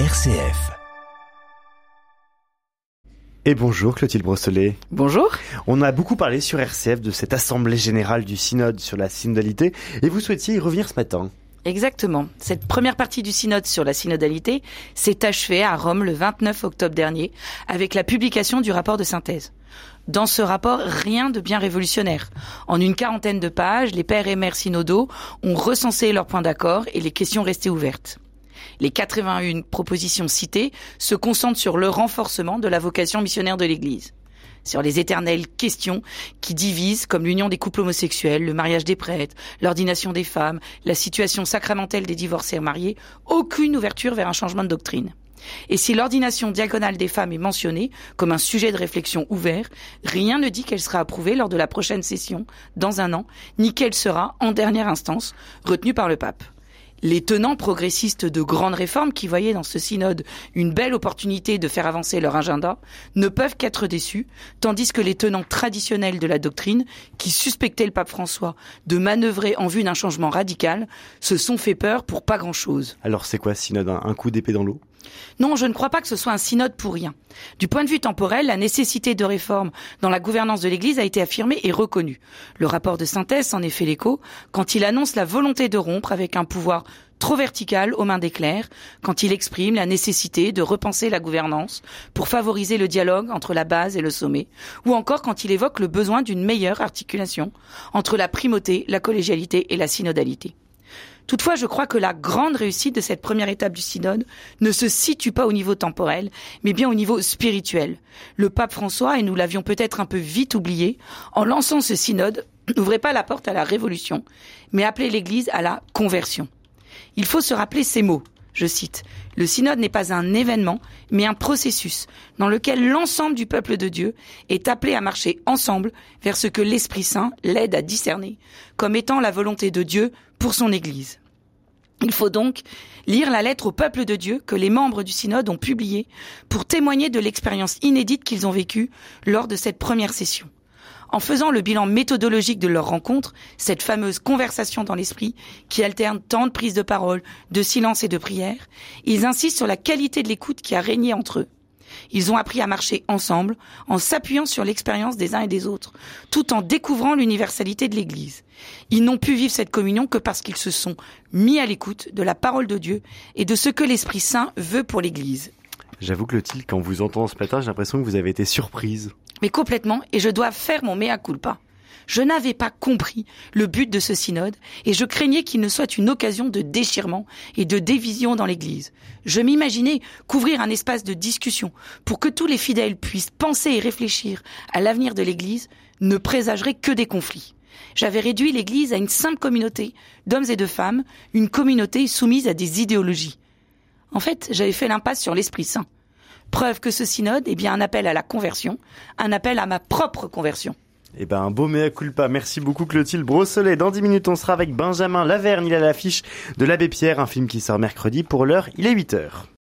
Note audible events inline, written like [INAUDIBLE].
RCF. Et bonjour Clotilde Brosselet. Bonjour. On a beaucoup parlé sur RCF de cette assemblée générale du synode sur la synodalité et vous souhaitiez y revenir ce matin. Exactement. Cette première partie du synode sur la synodalité s'est achevée à Rome le 29 octobre dernier avec la publication du rapport de synthèse. Dans ce rapport, rien de bien révolutionnaire. En une quarantaine de pages, les pères et mères synodaux ont recensé leurs points d'accord et les questions restées ouvertes. Les 81 propositions citées se concentrent sur le renforcement de la vocation missionnaire de l'Église sur les éternelles questions qui divisent, comme l'union des couples homosexuels, le mariage des prêtres, l'ordination des femmes, la situation sacramentelle des divorcés et mariés, aucune ouverture vers un changement de doctrine. Et si l'ordination diagonale des femmes est mentionnée comme un sujet de réflexion ouvert, rien ne dit qu'elle sera approuvée lors de la prochaine session, dans un an, ni qu'elle sera, en dernière instance, retenue par le pape. Les tenants progressistes de grandes réformes qui voyaient dans ce synode une belle opportunité de faire avancer leur agenda ne peuvent qu'être déçus, tandis que les tenants traditionnels de la doctrine, qui suspectaient le pape François de manœuvrer en vue d'un changement radical, se sont fait peur pour pas grand-chose. Alors c'est quoi synode Un coup d'épée dans l'eau? Non, je ne crois pas que ce soit un synode pour rien. Du point de vue temporel, la nécessité de réforme dans la gouvernance de l'Église a été affirmée et reconnue. Le rapport de synthèse en est fait l'écho quand il annonce la volonté de rompre avec un pouvoir trop vertical aux mains des clercs, quand il exprime la nécessité de repenser la gouvernance pour favoriser le dialogue entre la base et le sommet, ou encore quand il évoque le besoin d'une meilleure articulation entre la primauté, la collégialité et la synodalité. Toutefois, je crois que la grande réussite de cette première étape du synode ne se situe pas au niveau temporel, mais bien au niveau spirituel. Le pape François, et nous l'avions peut-être un peu vite oublié, en lançant ce synode, [CLEARS THROAT] n'ouvrait pas la porte à la révolution, mais appelait l'Église à la conversion. Il faut se rappeler ces mots. Je cite, Le synode n'est pas un événement, mais un processus dans lequel l'ensemble du peuple de Dieu est appelé à marcher ensemble vers ce que l'Esprit Saint l'aide à discerner comme étant la volonté de Dieu pour son Église. Il faut donc lire la lettre au peuple de Dieu que les membres du synode ont publiée pour témoigner de l'expérience inédite qu'ils ont vécue lors de cette première session en faisant le bilan méthodologique de leur rencontre, cette fameuse conversation dans l'esprit qui alterne tant de prises de parole, de silence et de prière, ils insistent sur la qualité de l'écoute qui a régné entre eux. Ils ont appris à marcher ensemble en s'appuyant sur l'expérience des uns et des autres, tout en découvrant l'universalité de l'Église. Ils n'ont pu vivre cette communion que parce qu'ils se sont mis à l'écoute de la parole de Dieu et de ce que l'Esprit Saint veut pour l'Église. J'avoue que Clotilde, quand vous entend ce matin, j'ai l'impression que vous avez été surprise. Mais complètement, et je dois faire mon mea culpa. Je n'avais pas compris le but de ce synode et je craignais qu'il ne soit une occasion de déchirement et de division dans l'Église. Je m'imaginais couvrir un espace de discussion pour que tous les fidèles puissent penser et réfléchir à l'avenir de l'Église ne présagerait que des conflits. J'avais réduit l'Église à une simple communauté d'hommes et de femmes, une communauté soumise à des idéologies. En fait, j'avais fait l'impasse sur l'Esprit Saint. Preuve que ce synode est bien un appel à la conversion, un appel à ma propre conversion. Eh ben, un beau mea culpa. Merci beaucoup, Clotilde Brosselet. Dans 10 minutes, on sera avec Benjamin Laverne. Il a l'affiche de l'Abbé Pierre, un film qui sort mercredi. Pour l'heure, il est 8 heures.